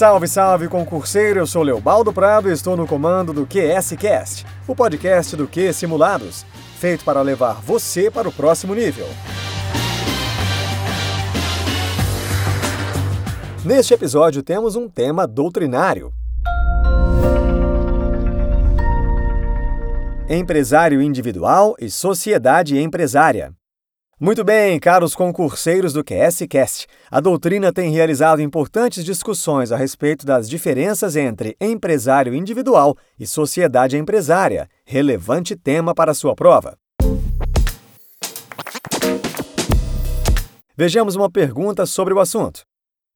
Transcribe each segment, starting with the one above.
Salve, salve, concurseiro! Eu sou Leobaldo Prado e estou no comando do QSCast, o podcast do Q Simulados, feito para levar você para o próximo nível. Neste episódio temos um tema doutrinário. Empresário individual e sociedade empresária. Muito bem, caros concurseiros do QSCast, a doutrina tem realizado importantes discussões a respeito das diferenças entre empresário individual e sociedade empresária, relevante tema para sua prova. Vejamos uma pergunta sobre o assunto.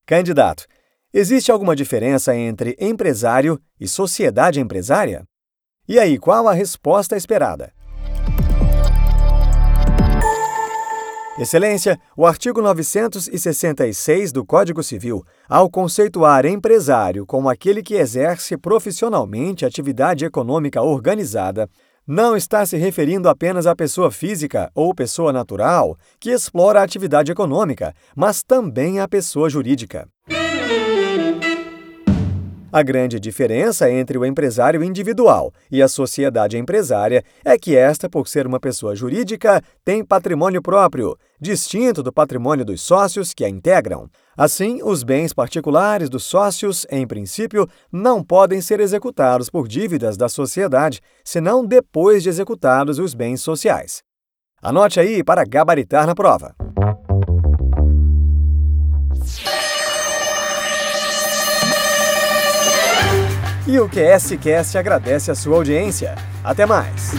Candidato, existe alguma diferença entre empresário e sociedade empresária? E aí, qual a resposta esperada? Excelência, o artigo 966 do Código Civil, ao conceituar empresário como aquele que exerce profissionalmente atividade econômica organizada, não está se referindo apenas à pessoa física ou pessoa natural que explora a atividade econômica, mas também à pessoa jurídica. A grande diferença entre o empresário individual e a sociedade empresária é que esta, por ser uma pessoa jurídica, tem patrimônio próprio, distinto do patrimônio dos sócios que a integram. Assim, os bens particulares dos sócios, em princípio, não podem ser executados por dívidas da sociedade, senão depois de executados os bens sociais. Anote aí para gabaritar na prova. E o QSCast agradece a sua audiência. Até mais!